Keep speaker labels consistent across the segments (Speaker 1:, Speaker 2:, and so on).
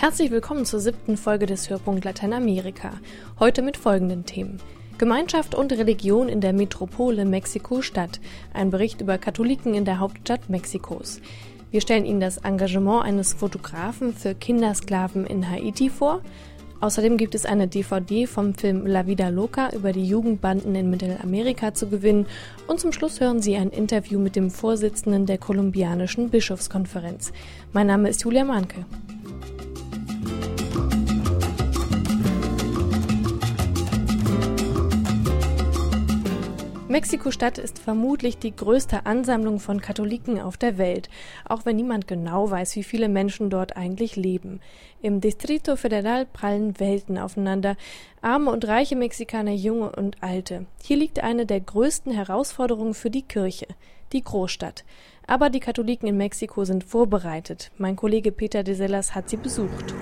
Speaker 1: Herzlich willkommen zur siebten Folge des Hörpunkt Lateinamerika. Heute mit folgenden Themen. Gemeinschaft und Religion in der Metropole Mexiko-Stadt. Ein Bericht über Katholiken in der Hauptstadt Mexikos. Wir stellen Ihnen das Engagement eines Fotografen für Kindersklaven in Haiti vor. Außerdem gibt es eine DVD vom Film La Vida Loca über die Jugendbanden in Mittelamerika zu gewinnen. Und zum Schluss hören Sie ein Interview mit dem Vorsitzenden der kolumbianischen Bischofskonferenz. Mein Name ist Julia Mahnke. Mexiko-Stadt ist vermutlich die größte Ansammlung von Katholiken auf der Welt, auch wenn niemand genau weiß, wie viele Menschen dort eigentlich leben. Im Distrito Federal prallen Welten aufeinander, arme und reiche Mexikaner, junge und alte. Hier liegt eine der größten Herausforderungen für die Kirche, die Großstadt. Aber die Katholiken in Mexiko sind vorbereitet. Mein Kollege Peter de Sellas hat sie besucht.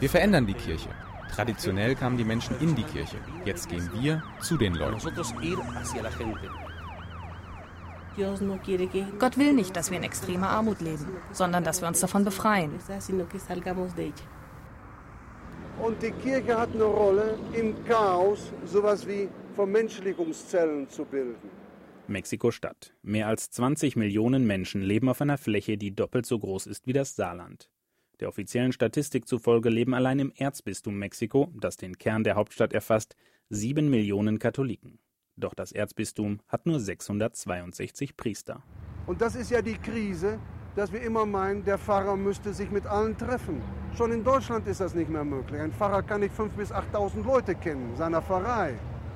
Speaker 2: Wir verändern die Kirche. Traditionell kamen die Menschen in die Kirche. Jetzt gehen wir zu den Leuten.
Speaker 3: Gott will nicht, dass wir in extremer Armut leben, sondern dass wir uns davon befreien.
Speaker 4: Und die Kirche hat eine Rolle im Chaos, sowas wie Vermenschlichungszellen zu bilden.
Speaker 5: Mexiko-Stadt. Mehr als 20 Millionen Menschen leben auf einer Fläche, die doppelt so groß ist wie das Saarland. Der offiziellen Statistik zufolge leben allein im Erzbistum Mexiko, das den Kern der Hauptstadt erfasst, sieben Millionen Katholiken. Doch das Erzbistum hat nur 662 Priester.
Speaker 4: Und das ist ja die Krise, dass wir immer meinen, der Pfarrer müsste sich mit allen treffen. Schon in Deutschland ist das nicht mehr möglich. Ein Pfarrer kann nicht 5.000 bis 8.000 Leute kennen, seiner Pfarrei.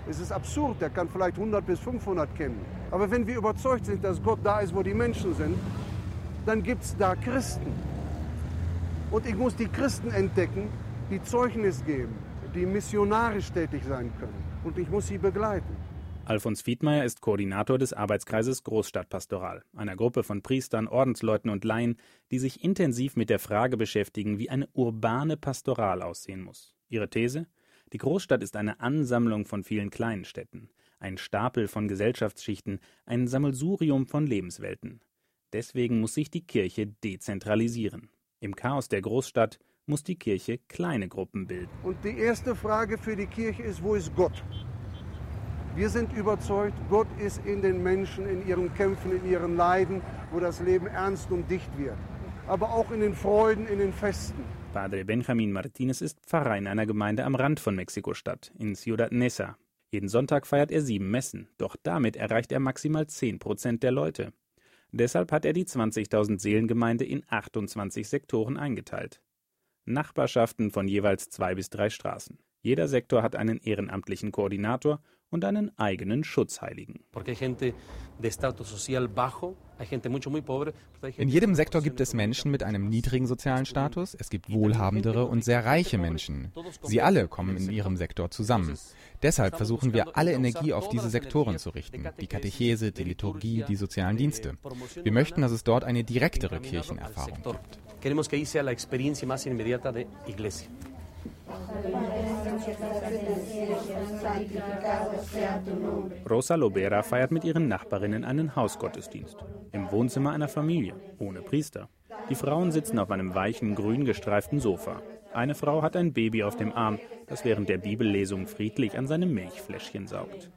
Speaker 4: Es ist absurd, der kann vielleicht 100 bis 500 kennen. Aber wenn wir überzeugt sind, dass Gott da ist, wo die Menschen sind, dann gibt es da Christen. Und ich muss die Christen entdecken, die Zeugnis geben, die missionarisch tätig sein können. Und ich muss sie begleiten.
Speaker 5: Alfons Fiedmeier ist Koordinator des Arbeitskreises Großstadtpastoral, einer Gruppe von Priestern, Ordensleuten und Laien, die sich intensiv mit der Frage beschäftigen, wie eine urbane Pastoral aussehen muss. Ihre These? Die Großstadt ist eine Ansammlung von vielen kleinen Städten, ein Stapel von Gesellschaftsschichten, ein Sammelsurium von Lebenswelten. Deswegen muss sich die Kirche dezentralisieren. Im Chaos der Großstadt muss die Kirche kleine Gruppen bilden.
Speaker 4: Und die erste Frage für die Kirche ist, wo ist Gott? Wir sind überzeugt, Gott ist in den Menschen, in ihren Kämpfen, in ihren Leiden, wo das Leben ernst und dicht wird. Aber auch in den Freuden, in den Festen.
Speaker 5: Padre Benjamin Martinez ist Pfarrer in einer Gemeinde am Rand von Mexiko-Stadt, in Ciudad Neza. Jeden Sonntag feiert er sieben Messen, doch damit erreicht er maximal zehn Prozent der Leute. Deshalb hat er die 20.000 Seelengemeinde in 28 Sektoren eingeteilt. Nachbarschaften von jeweils zwei bis drei Straßen. Jeder Sektor hat einen ehrenamtlichen Koordinator und einen eigenen Schutzheiligen.
Speaker 2: In jedem Sektor gibt es Menschen mit einem niedrigen sozialen Status, es gibt wohlhabendere und sehr reiche Menschen. Sie alle kommen in ihrem Sektor zusammen. Deshalb versuchen wir alle Energie auf diese Sektoren zu richten, die Katechese, die Liturgie, die sozialen Dienste. Wir möchten, dass es dort eine direktere Kirchenerfahrung gibt.
Speaker 5: Rosa Lobera feiert mit ihren Nachbarinnen einen Hausgottesdienst. Im Wohnzimmer einer Familie, ohne Priester. Die Frauen sitzen auf einem weichen, grün gestreiften Sofa. Eine Frau hat ein Baby auf dem Arm, das während der Bibellesung friedlich an seinem Milchfläschchen saugt.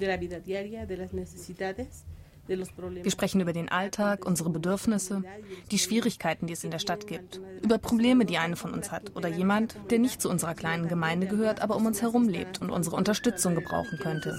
Speaker 3: De la vida diaria, de las necesidades. Wir sprechen über den Alltag, unsere Bedürfnisse, die Schwierigkeiten, die es in der Stadt gibt, über Probleme, die eine von uns hat oder jemand, der nicht zu unserer kleinen Gemeinde gehört, aber um uns herum lebt und unsere Unterstützung gebrauchen könnte.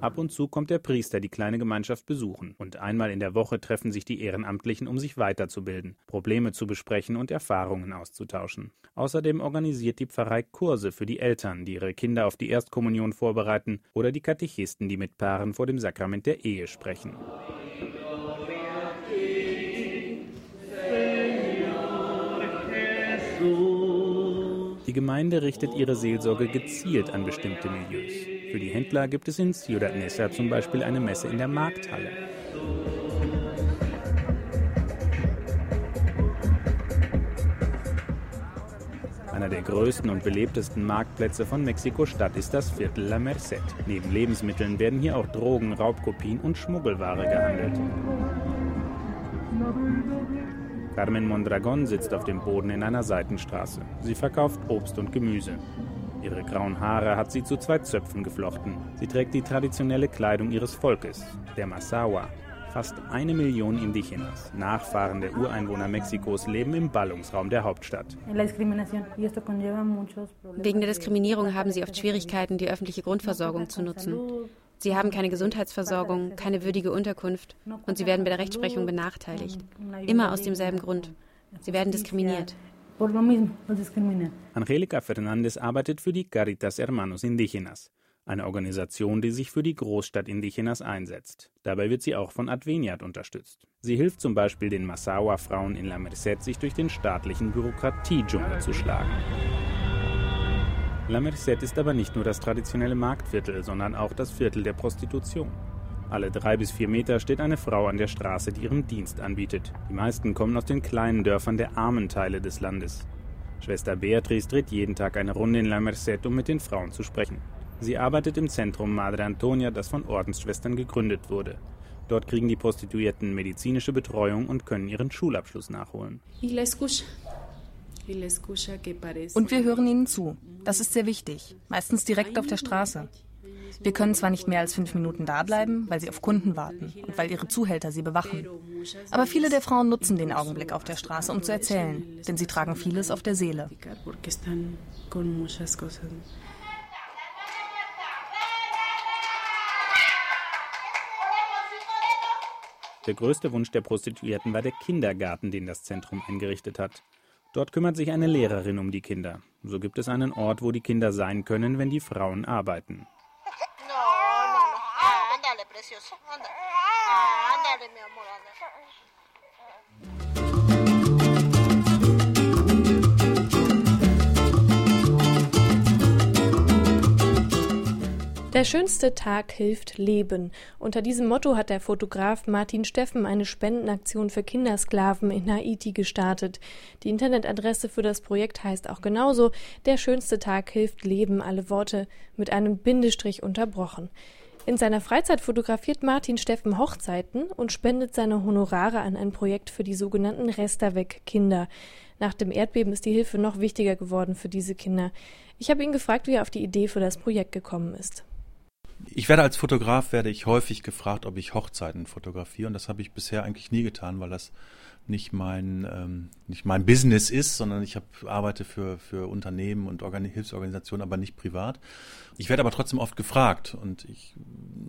Speaker 5: Ab und zu kommt der Priester die kleine Gemeinschaft besuchen und einmal in der Woche treffen sich die Ehrenamtlichen, um sich weiterzubilden, Probleme zu besprechen und Erfahrungen auszutauschen. Außerdem organisiert die Pfarrei Kurse für die Eltern, die ihre Kinder auf die Erstkommunion vorbereiten oder die Katechisten, die mit Paaren vor dem Sakrament der Ehe sprechen. Die Gemeinde richtet ihre Seelsorge gezielt an bestimmte Milieus. Für die Händler gibt es in Ciudad Neza zum Beispiel eine Messe in der Markthalle. Einer der größten und belebtesten Marktplätze von Mexiko-Stadt ist das Viertel La Merced. Neben Lebensmitteln werden hier auch Drogen, Raubkopien und Schmuggelware gehandelt. Carmen Mondragon sitzt auf dem Boden in einer Seitenstraße. Sie verkauft Obst und Gemüse. Ihre grauen Haare hat sie zu zwei Zöpfen geflochten. Sie trägt die traditionelle Kleidung ihres Volkes, der Masawa. Fast eine Million Indigenas, Nachfahren der Ureinwohner Mexikos, leben im Ballungsraum der Hauptstadt.
Speaker 6: Wegen der Diskriminierung haben sie oft Schwierigkeiten, die öffentliche Grundversorgung zu nutzen. Sie haben keine Gesundheitsversorgung, keine würdige Unterkunft und sie werden bei der Rechtsprechung benachteiligt. Immer aus demselben Grund. Sie werden diskriminiert.
Speaker 5: Angelica Fernandez arbeitet für die Caritas Hermanos Indígenas, eine Organisation, die sich für die Großstadt Indigenas einsetzt. Dabei wird sie auch von Adveniat unterstützt. Sie hilft zum Beispiel den Massawa-Frauen in La Merced, sich durch den staatlichen Bürokratiedschungel zu schlagen. La Merced ist aber nicht nur das traditionelle Marktviertel, sondern auch das Viertel der Prostitution. Alle drei bis vier Meter steht eine Frau an der Straße, die ihren Dienst anbietet. Die meisten kommen aus den kleinen Dörfern der armen Teile des Landes. Schwester Beatrice dreht jeden Tag eine Runde in La Merced, um mit den Frauen zu sprechen. Sie arbeitet im Zentrum Madre Antonia, das von Ordensschwestern gegründet wurde. Dort kriegen die Prostituierten medizinische Betreuung und können ihren Schulabschluss nachholen.
Speaker 3: Und wir hören ihnen zu. Das ist sehr wichtig. Meistens direkt auf der Straße. Wir können zwar nicht mehr als fünf Minuten da bleiben, weil sie auf Kunden warten und weil ihre Zuhälter sie bewachen. Aber viele der Frauen nutzen den Augenblick auf der Straße, um zu erzählen, denn sie tragen vieles auf der Seele.
Speaker 5: Der größte Wunsch der Prostituierten war der Kindergarten, den das Zentrum eingerichtet hat. Dort kümmert sich eine Lehrerin um die Kinder. So gibt es einen Ort, wo die Kinder sein können, wenn die Frauen arbeiten. No, no. Ah, ándale. Ándale. Ándale, mi amor.
Speaker 1: Der schönste Tag hilft Leben. Unter diesem Motto hat der Fotograf Martin Steffen eine Spendenaktion für Kindersklaven in Haiti gestartet. Die Internetadresse für das Projekt heißt auch genauso Der schönste Tag hilft Leben, alle Worte mit einem Bindestrich unterbrochen. In seiner Freizeit fotografiert Martin Steffen Hochzeiten und spendet seine Honorare an ein Projekt für die sogenannten Resterweg-Kinder. Nach dem Erdbeben ist die Hilfe noch wichtiger geworden für diese Kinder. Ich habe ihn gefragt, wie er auf die Idee für das Projekt gekommen ist.
Speaker 7: Ich werde als Fotograf werde ich häufig gefragt, ob ich Hochzeiten fotografiere und das habe ich bisher eigentlich nie getan, weil das nicht mein ähm, nicht mein Business ist, sondern ich hab, arbeite für für Unternehmen und Organ Hilfsorganisationen, aber nicht privat. Ich werde aber trotzdem oft gefragt und ich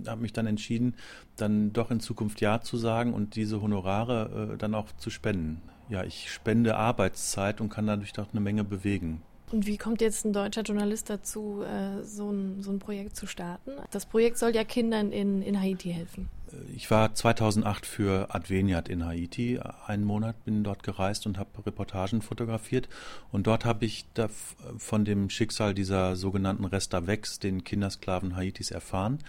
Speaker 7: habe mich dann entschieden, dann doch in Zukunft ja zu sagen und diese Honorare äh, dann auch zu spenden. Ja, ich spende Arbeitszeit und kann dadurch doch eine Menge bewegen.
Speaker 1: Und wie kommt jetzt ein deutscher Journalist dazu, äh, so, ein, so ein Projekt zu starten? Das Projekt soll ja Kindern in, in Haiti helfen.
Speaker 7: Ich war 2008 für Adveniat in Haiti. Einen Monat bin dort gereist und habe Reportagen fotografiert. Und dort habe ich von dem Schicksal dieser sogenannten Restavex, den Kindersklaven Haitis, erfahren.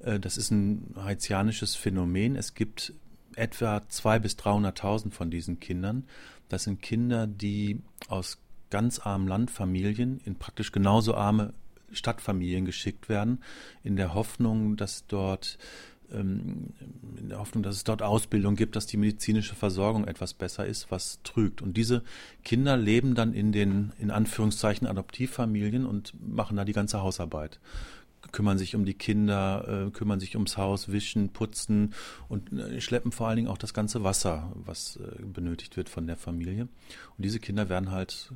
Speaker 7: Äh, das ist ein haitianisches Phänomen. Es gibt etwa 200.000 bis 300.000 von diesen Kindern. Das sind Kinder, die aus ganz armen Landfamilien in praktisch genauso arme Stadtfamilien geschickt werden, in der Hoffnung, dass dort in der Hoffnung, dass es dort Ausbildung gibt, dass die medizinische Versorgung etwas besser ist, was trügt. Und diese Kinder leben dann in den, in Anführungszeichen, Adoptivfamilien und machen da die ganze Hausarbeit kümmern sich um die Kinder, äh, kümmern sich ums Haus, wischen, putzen und äh, schleppen vor allen Dingen auch das ganze Wasser, was äh, benötigt wird von der Familie. Und diese Kinder werden halt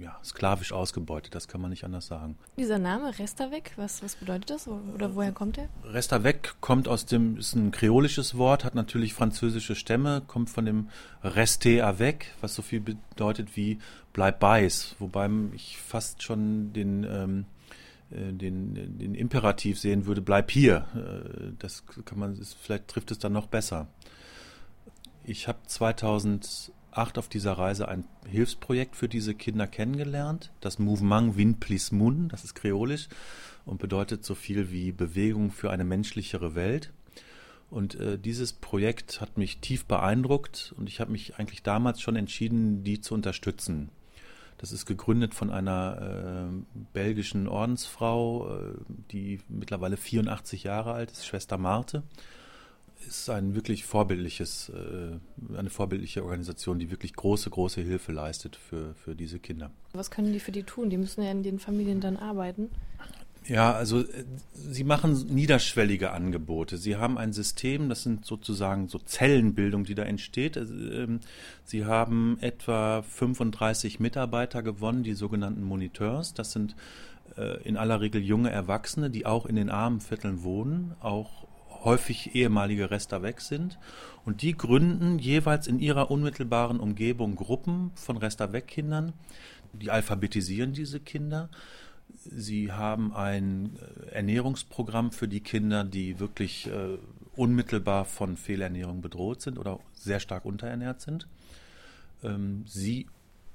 Speaker 7: ja, sklavisch ausgebeutet, das kann man nicht anders sagen.
Speaker 1: Dieser Name Restavec, was, was bedeutet das oder woher kommt er?
Speaker 7: Restavec kommt aus dem, ist ein kreolisches Wort, hat natürlich französische Stämme, kommt von dem Reste avec, was so viel bedeutet wie bleib beiß, wobei ich fast schon den, ähm, äh, den, den Imperativ sehen würde, bleib hier. Äh, das kann man, vielleicht trifft es dann noch besser. Ich habe 2000 acht auf dieser Reise ein Hilfsprojekt für diese Kinder kennengelernt. Das Mouvement Win Plis Mun, das ist kreolisch und bedeutet so viel wie Bewegung für eine menschlichere Welt. Und äh, dieses Projekt hat mich tief beeindruckt und ich habe mich eigentlich damals schon entschieden, die zu unterstützen. Das ist gegründet von einer äh, belgischen Ordensfrau, äh, die mittlerweile 84 Jahre alt ist, Schwester Marte. Ist ein wirklich vorbildliches, äh, eine vorbildliche Organisation, die wirklich große, große Hilfe leistet für, für diese Kinder.
Speaker 1: Was können die für die tun? Die müssen ja in den Familien dann arbeiten.
Speaker 7: Ja, also äh, sie machen niederschwellige Angebote. Sie haben ein System, das sind sozusagen so Zellenbildung, die da entsteht. Also, ähm, sie haben etwa 35 Mitarbeiter gewonnen, die sogenannten Moniteurs. Das sind äh, in aller Regel junge Erwachsene, die auch in den armen Vierteln wohnen, auch häufig ehemalige Rester weg sind. Und die gründen jeweils in ihrer unmittelbaren Umgebung Gruppen von Rester weg Kindern. Die alphabetisieren diese Kinder Sie haben ein äh, Ernährungsprogramm für die Kinder, die wirklich äh, unmittelbar von Fehlernährung bedroht sind oder sehr stark unterernährt sind. Ähm, Sie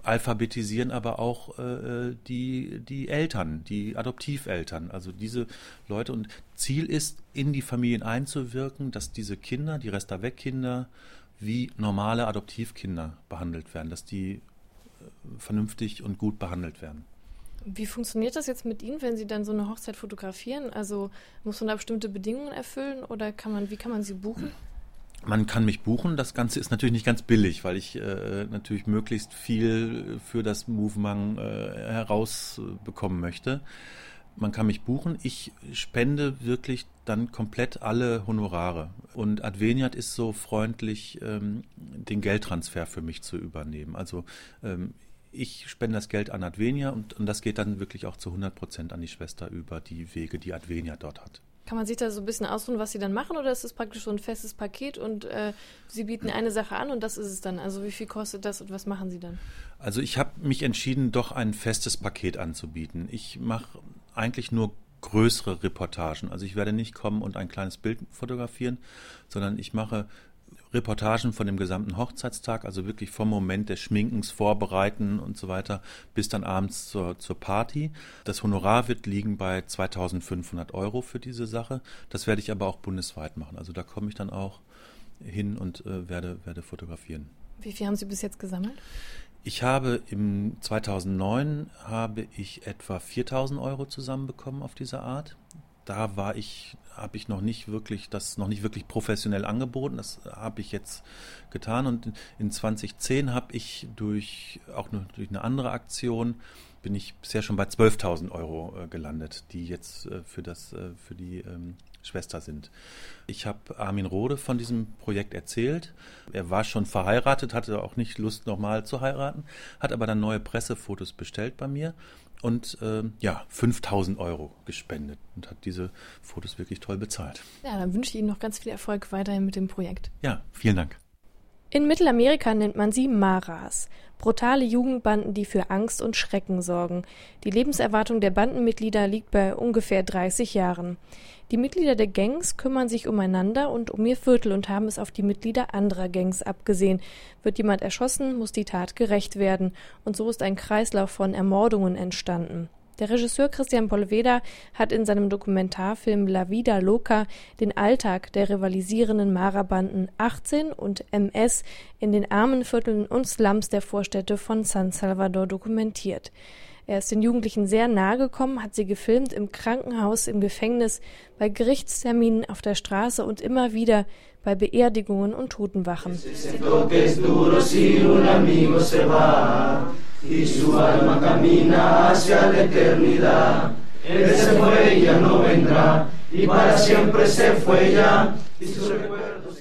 Speaker 7: alphabetisieren aber auch äh, äh, die, die Eltern, die Adoptiveltern, also diese Leute. Und Ziel ist, in die Familien einzuwirken, dass diese Kinder, die Resta-Weg-Kinder, wie normale Adoptivkinder behandelt werden, dass die vernünftig und gut behandelt werden.
Speaker 1: Wie funktioniert das jetzt mit Ihnen, wenn Sie dann so eine Hochzeit fotografieren? Also muss man da bestimmte Bedingungen erfüllen oder kann man, wie kann man Sie buchen?
Speaker 7: Man kann mich buchen. Das Ganze ist natürlich nicht ganz billig, weil ich äh, natürlich möglichst viel für das Movement äh, herausbekommen möchte. Man kann mich buchen. Ich spende wirklich dann komplett alle Honorare. Und Adveniat ist so freundlich, ähm, den Geldtransfer für mich zu übernehmen. Also ähm, ich spende das Geld an Advenia und, und das geht dann wirklich auch zu 100 Prozent an die Schwester über die Wege, die Advenia dort hat.
Speaker 1: Kann man sich da so ein bisschen ausruhen, was Sie dann machen, oder ist es praktisch so ein festes Paket und äh, Sie bieten eine Sache an und das ist es dann? Also wie viel kostet das und was machen Sie dann?
Speaker 7: Also ich habe mich entschieden, doch ein festes Paket anzubieten. Ich mache eigentlich nur größere Reportagen. Also ich werde nicht kommen und ein kleines Bild fotografieren, sondern ich mache Reportagen von dem gesamten Hochzeitstag, also wirklich vom Moment des Schminkens, Vorbereiten und so weiter, bis dann abends zur, zur Party. Das Honorar wird liegen bei 2500 Euro für diese Sache. Das werde ich aber auch bundesweit machen. Also da komme ich dann auch hin und äh, werde, werde fotografieren.
Speaker 1: Wie viel haben Sie bis jetzt gesammelt?
Speaker 7: Ich habe im 2009 habe ich etwa 4000 Euro zusammenbekommen auf diese Art da war ich, habe ich noch nicht wirklich, das noch nicht wirklich professionell angeboten. Das habe ich jetzt getan. Und in 2010 habe ich durch, auch durch eine andere Aktion, bin ich bisher schon bei 12.000 Euro äh, gelandet, die jetzt äh, für das, äh, für die ähm, Schwester sind. Ich habe Armin Rode von diesem Projekt erzählt. Er war schon verheiratet, hatte auch nicht Lust nochmal zu heiraten, hat aber dann neue Pressefotos bestellt bei mir und äh, ja, 5000 Euro gespendet und hat diese Fotos wirklich toll bezahlt.
Speaker 1: Ja, dann wünsche ich Ihnen noch ganz viel Erfolg weiterhin mit dem Projekt.
Speaker 7: Ja, vielen Dank.
Speaker 1: In Mittelamerika nennt man sie Maras, brutale Jugendbanden, die für Angst und Schrecken sorgen. Die Lebenserwartung der Bandenmitglieder liegt bei ungefähr 30 Jahren. Die Mitglieder der Gangs kümmern sich umeinander und um ihr Viertel und haben es auf die Mitglieder anderer Gangs abgesehen. Wird jemand erschossen, muss die Tat gerecht werden, und so ist ein Kreislauf von Ermordungen entstanden. Der Regisseur Christian Polveda hat in seinem Dokumentarfilm La Vida Loca den Alltag der rivalisierenden Mara-Banden 18 und MS in den armen Vierteln und Slums der Vorstädte von San Salvador dokumentiert. Er ist den Jugendlichen sehr nahe gekommen, hat sie gefilmt im Krankenhaus, im Gefängnis, bei Gerichtsterminen auf der Straße und immer wieder bei Beerdigungen und Totenwachen.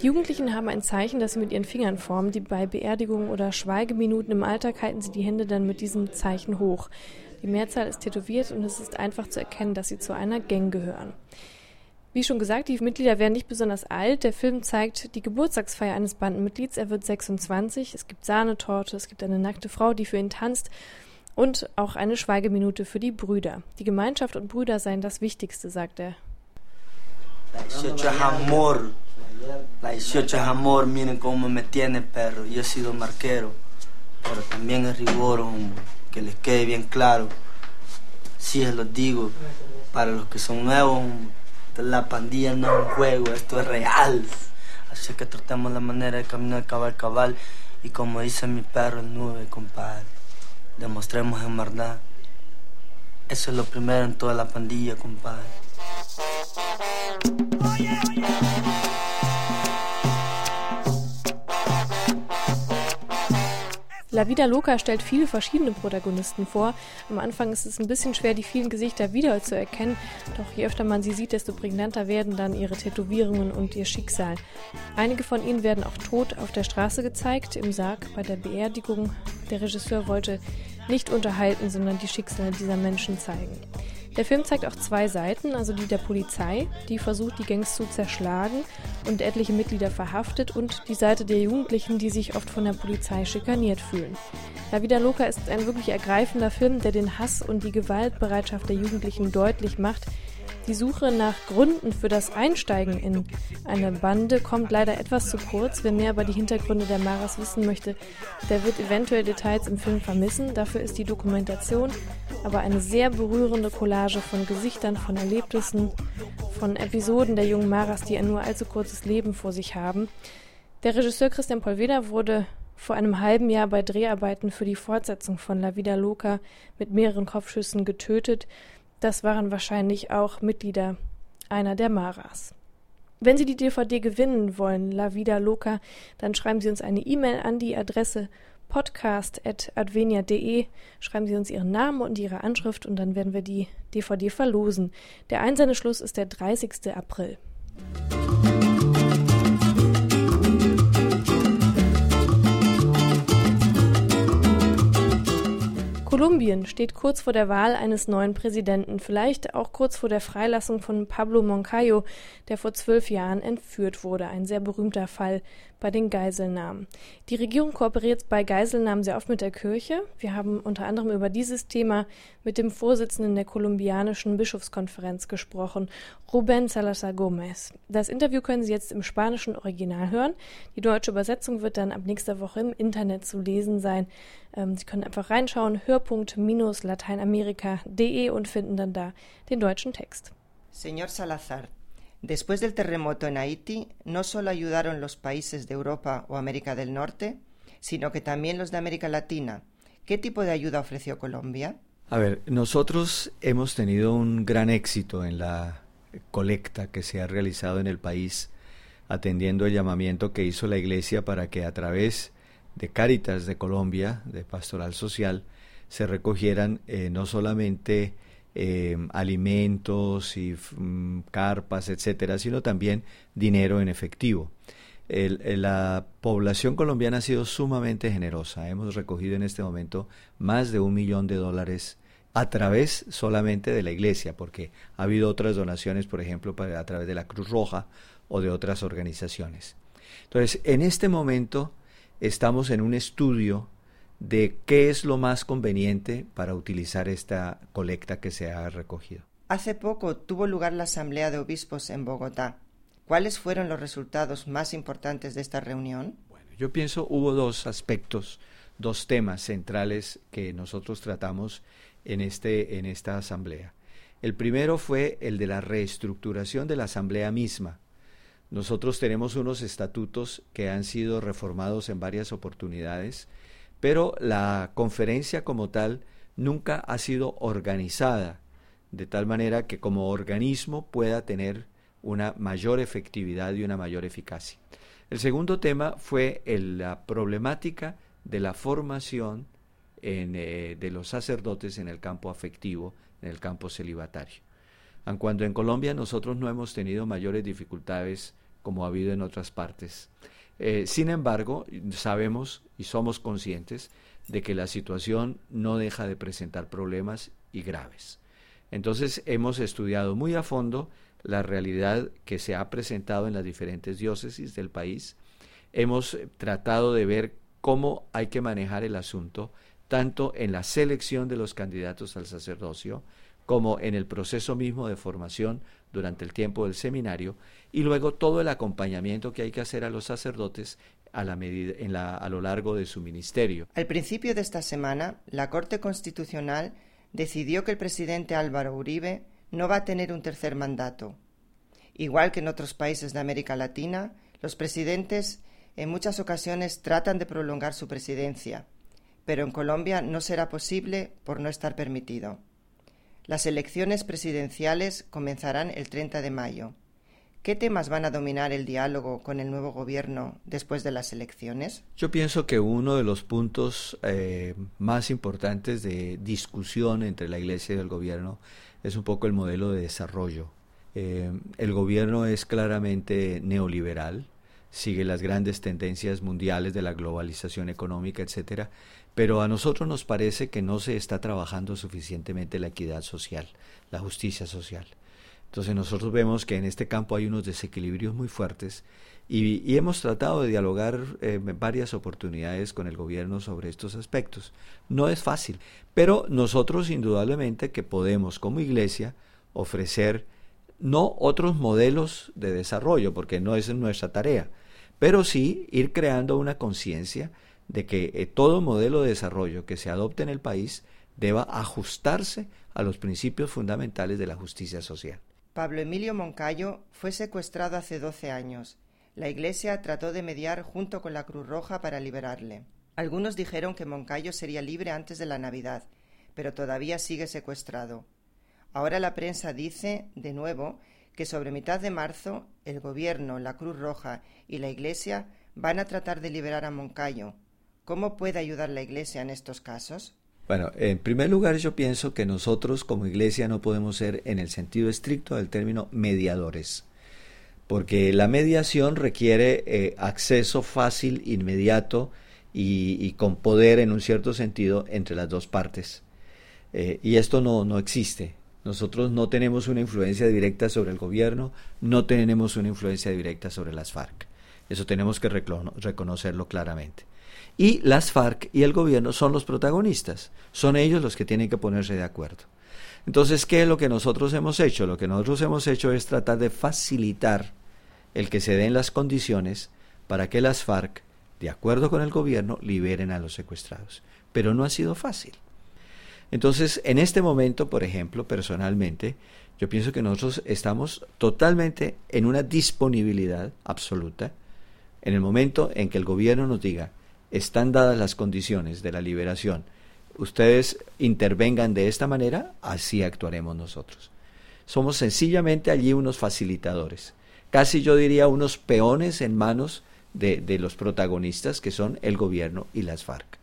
Speaker 1: Die Jugendlichen haben ein Zeichen, das sie mit ihren Fingern formen. Die bei Beerdigungen oder Schweigeminuten im Alltag halten sie die Hände dann mit diesem Zeichen hoch. Die Mehrzahl ist tätowiert und es ist einfach zu erkennen, dass sie zu einer Gang gehören. Wie schon gesagt, die Mitglieder werden nicht besonders alt. Der Film zeigt die Geburtstagsfeier eines Bandenmitglieds. Er wird 26. Es gibt Sahnetorte, es gibt eine nackte Frau, die für ihn tanzt und auch eine Schweigeminute für die Brüder. Die Gemeinschaft und Brüder seien das Wichtigste, sagt er. La 18 es amor, miren cómo me tiene perro. Yo he sido marquero, pero también es rigor, que les quede bien claro. Sí, se los digo, para los que son nuevos, la pandilla no es un juego, esto es real. Así que tratemos la manera de caminar cabal cabal y como dice mi perro, el nube, compadre.
Speaker 8: Demostremos en verdad. Eso es lo primero en toda la pandilla, compadre.
Speaker 1: La Vida Loca stellt viele verschiedene Protagonisten vor. Am Anfang ist es ein bisschen schwer, die vielen Gesichter wiederzuerkennen, doch je öfter man sie sieht, desto prägnanter werden dann ihre Tätowierungen und ihr Schicksal. Einige von ihnen werden auch tot auf der Straße gezeigt, im Sarg bei der Beerdigung. Der Regisseur wollte nicht unterhalten, sondern die Schicksale dieser Menschen zeigen. Der Film zeigt auch zwei Seiten, also die der Polizei, die versucht, die Gangs zu zerschlagen und etliche Mitglieder verhaftet, und die Seite der Jugendlichen, die sich oft von der Polizei schikaniert fühlen. La Vida Loca ist ein wirklich ergreifender Film, der den Hass und die Gewaltbereitschaft der Jugendlichen deutlich macht, die Suche nach Gründen für das Einsteigen in eine Bande kommt leider etwas zu kurz. Wer mehr über die Hintergründe der Maras wissen möchte, der wird eventuell Details im Film vermissen. Dafür ist die Dokumentation aber eine sehr berührende Collage von Gesichtern, von Erlebnissen, von Episoden der jungen Maras, die ein nur allzu kurzes Leben vor sich haben. Der Regisseur Christian Polveda wurde vor einem halben Jahr bei Dreharbeiten für die Fortsetzung von La Vida Loca mit mehreren Kopfschüssen getötet. Das waren wahrscheinlich auch Mitglieder einer der Maras. Wenn Sie die DVD gewinnen wollen, La Vida Loca, dann schreiben Sie uns eine E-Mail an die Adresse podcast.advenia.de. Schreiben Sie uns Ihren Namen und Ihre Anschrift und dann werden wir die DVD verlosen. Der Einsendeschluss ist der 30. April. Kolumbien steht kurz vor der Wahl eines neuen Präsidenten, vielleicht auch kurz vor der Freilassung von Pablo Moncayo, der vor zwölf Jahren entführt wurde. Ein sehr berühmter Fall bei den Geiselnahmen. Die Regierung kooperiert bei Geiselnahmen sehr oft mit der Kirche. Wir haben unter anderem über dieses Thema mit dem Vorsitzenden der kolumbianischen Bischofskonferenz gesprochen, Ruben Salazar Gomez. Das Interview können Sie jetzt im spanischen Original hören. Die deutsche Übersetzung wird dann ab nächster Woche im Internet zu lesen sein. Ähm, Sie können einfach reinschauen, hörpunkt-lateinamerika.de und finden dann da den deutschen Text.
Speaker 9: Señor Salazar, después del terremoto en Haití, no solo ayudaron los países de Europa o América del Norte, sino que también los de América Latina. ¿Qué tipo de ayuda ofreció Colombia?
Speaker 10: A ver, nosotros hemos tenido un gran éxito en la colecta que se ha realizado en el país, atendiendo el llamamiento que hizo la Iglesia para que a través de Cáritas de Colombia, de Pastoral Social, se recogieran eh, no solamente eh, alimentos y mm, carpas, etcétera, sino también dinero en efectivo. la población colombiana ha sido sumamente generosa. Hemos recogido en este momento más de un millón de dólares a través solamente de la iglesia, porque ha habido otras donaciones, por ejemplo, a través de la Cruz Roja o de otras organizaciones. Entonces, en este momento estamos en un estudio de qué es lo más conveniente para utilizar esta colecta que se ha recogido.
Speaker 9: Hace poco tuvo lugar la Asamblea de Obispos en Bogotá. ¿Cuáles fueron los resultados más importantes de esta reunión?
Speaker 10: Bueno, yo pienso hubo dos aspectos, dos temas centrales que nosotros tratamos en, este, en esta asamblea. El primero fue el de la reestructuración de la asamblea misma, nosotros tenemos unos estatutos que han sido reformados en varias oportunidades, pero la conferencia como tal nunca ha sido organizada de tal manera que como organismo pueda tener una mayor efectividad y una mayor eficacia. El segundo tema fue la problemática de la formación eh, de los sacerdotes en el campo afectivo, en el campo celibatario. Aun cuando en Colombia nosotros no hemos tenido mayores dificultades como ha habido en otras partes. Eh, sin embargo, sabemos y somos conscientes de que la situación no deja de presentar problemas y graves. Entonces hemos estudiado muy a fondo la realidad que se ha presentado en las diferentes diócesis del país. Hemos tratado de ver cómo hay que manejar el asunto, tanto en la selección de los candidatos al sacerdocio, como en el proceso mismo de formación durante el tiempo del seminario y luego todo el acompañamiento que hay que hacer a los sacerdotes a, la medida, a lo largo de su ministerio.
Speaker 9: Al principio de esta semana, la Corte Constitucional decidió que el presidente Álvaro Uribe no va a tener un tercer mandato. Igual que en otros países de América Latina, los presidentes en muchas ocasiones tratan de prolongar su presidencia, pero en Colombia no será posible por no estar permitido. Las elecciones presidenciales comenzarán el 30 de mayo. ¿Qué temas van a dominar el diálogo con el nuevo gobierno después de las elecciones?
Speaker 10: Yo pienso que uno de los puntos eh, más importantes de discusión entre la Iglesia y el gobierno es un poco el modelo de desarrollo. Eh, el gobierno es claramente neoliberal, sigue las grandes tendencias mundiales de la globalización económica, etcétera, pero a nosotros nos parece que no se está trabajando suficientemente la equidad social, la justicia social. Entonces nosotros vemos que en este campo hay unos desequilibrios muy fuertes y, hemos tratado de dialogar eh, en varias oportunidades con el gobierno sobre estos aspectos. No es fácil, pero nosotros indudablemente que podemos como iglesia ofrecer no otros modelos de desarrollo, porque no es nuestra tarea, pero sí ir creando una conciencia de que eh, todo modelo de desarrollo que se adopte en el país deba ajustarse a los principios fundamentales de la justicia social.
Speaker 9: Pablo Emilio Moncayo fue secuestrado hace 12 años. La Iglesia trató de mediar junto con la Cruz Roja para liberarle. Algunos dijeron que Moncayo sería libre antes de la Navidad, pero todavía sigue secuestrado. Ahora la prensa dice, de nuevo, que sobre mitad de marzo el Gobierno, la Cruz Roja y la Iglesia van a tratar de liberar a Moncayo, ¿Cómo puede ayudar la Iglesia en estos casos?
Speaker 10: Bueno, en primer lugar yo pienso que nosotros como Iglesia no podemos ser en el sentido estricto del término mediadores, porque la mediación requiere eh, acceso fácil, inmediato y, con poder en un cierto sentido entre las dos partes. Eh, y esto no, no existe. Nosotros no tenemos una influencia directa sobre el gobierno, no tenemos una influencia directa sobre las FARC. Eso tenemos que reconocerlo claramente. Y las FARC y el gobierno son los protagonistas, son ellos los que tienen que ponerse de acuerdo. Entonces, ¿qué es lo que nosotros hemos hecho? Lo que nosotros hemos hecho es tratar de facilitar el que se den las condiciones para que las FARC, de acuerdo con el gobierno, liberen a los secuestrados. Pero no ha sido fácil. Entonces, en este momento, por ejemplo, personalmente, yo pienso que nosotros estamos totalmente en una disponibilidad absoluta en el momento en que el gobierno nos diga, están dadas las condiciones de la liberación, ustedes intervengan de esta manera, así actuaremos nosotros. Somos sencillamente allí unos facilitadores, casi yo diría unos peones en manos de, los protagonistas que son el gobierno y las FARC.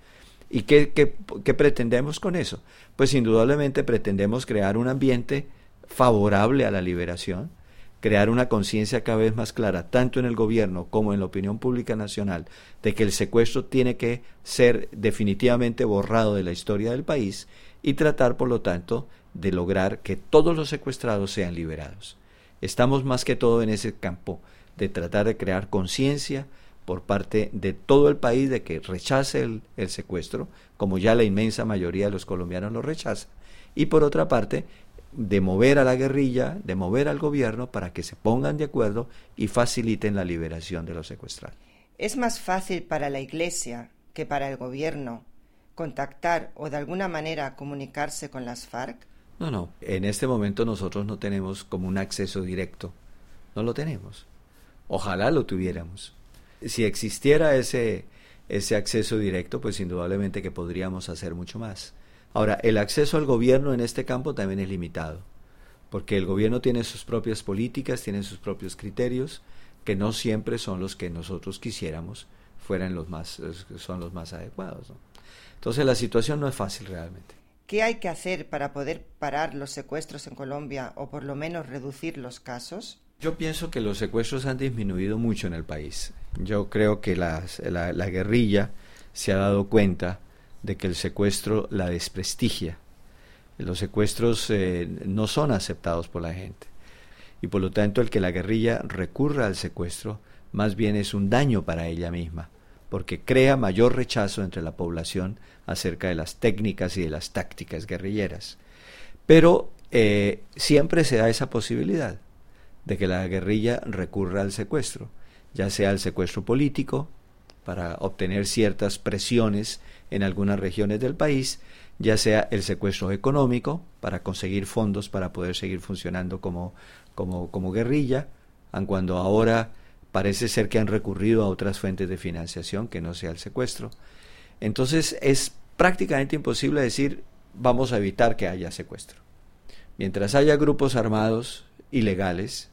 Speaker 10: ¿Y qué, qué pretendemos con eso? Pues indudablemente pretendemos crear un ambiente favorable a la liberación, crear una conciencia cada vez más clara, tanto en el gobierno como en la opinión pública nacional, de que el secuestro tiene que ser definitivamente borrado de la historia del país y tratar, por lo tanto, de lograr que todos los secuestrados sean liberados. Estamos más que todo en ese campo de tratar de crear conciencia por parte de todo el país de que rechace el, el, secuestro, como ya la inmensa mayoría de los colombianos lo rechaza. Y por otra parte, de mover a la guerrilla, de mover al gobierno para que se pongan de acuerdo y faciliten la liberación de los secuestrados.
Speaker 9: ¿Es más fácil para la Iglesia que para el gobierno contactar o de alguna manera comunicarse con las FARC?
Speaker 10: No, no. En este momento nosotros no tenemos como un acceso directo. No lo tenemos. Ojalá lo tuviéramos. Si existiera ese, ese acceso directo, pues indudablemente que podríamos hacer mucho más. Ahora, el acceso al gobierno en este campo también es limitado, porque el gobierno tiene sus propias políticas, tiene sus propios criterios, que no siempre son los que nosotros quisiéramos fueran los más, son los más adecuados. Entonces la situación no es fácil realmente.
Speaker 9: ¿Qué hay que hacer para poder parar los secuestros en Colombia o por lo menos reducir los casos?
Speaker 10: Yo pienso que los secuestros han disminuido mucho en el país. Yo creo que la, la guerrilla se ha dado cuenta de que el secuestro la desprestigia. Los secuestros eh, no son aceptados por la gente. Y por lo tanto el que la guerrilla recurra al secuestro más bien es un daño para ella misma, porque crea mayor rechazo entre la población acerca de las técnicas y de las tácticas guerrilleras. Pero eh, siempre se da esa posibilidad de que la guerrilla recurra al secuestro, ya sea el secuestro político, para obtener ciertas presiones en algunas regiones del país, ya sea el secuestro económico para conseguir fondos para poder seguir funcionando como, como, como guerrilla, aun cuando ahora parece ser que han recurrido a otras fuentes de financiación que no sea el secuestro. Entonces es prácticamente imposible decir vamos a evitar que haya secuestro. Mientras haya grupos armados ilegales,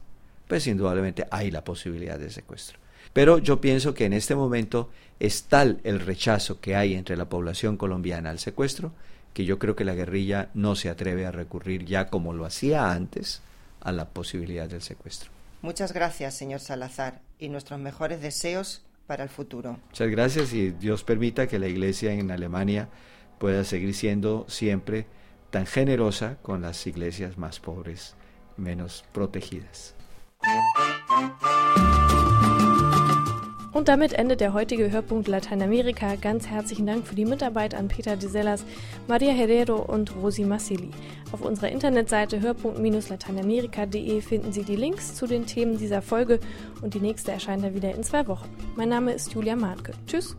Speaker 10: pues indudablemente hay la posibilidad de secuestro. Pero yo pienso que en este momento es tal el rechazo que hay entre la población colombiana al secuestro que yo creo que la guerrilla no se atreve a recurrir ya como lo hacía antes a la posibilidad del secuestro.
Speaker 9: Muchas gracias, señor Salazar, y nuestros mejores deseos para el futuro.
Speaker 10: Muchas gracias y Dios permita que la Iglesia en Alemania pueda seguir siendo siempre tan generosa con las iglesias más pobres, menos protegidas.
Speaker 1: Und damit endet der heutige Hörpunkt Lateinamerika. Ganz herzlichen Dank für die Mitarbeit an Peter de Sellas, Maria Herrero und Rosi Massili. Auf unserer Internetseite hörpunkt-lateinamerika.de finden Sie die Links zu den Themen dieser Folge und die nächste erscheint dann wieder in zwei Wochen. Mein Name ist Julia Mahnke. Tschüss.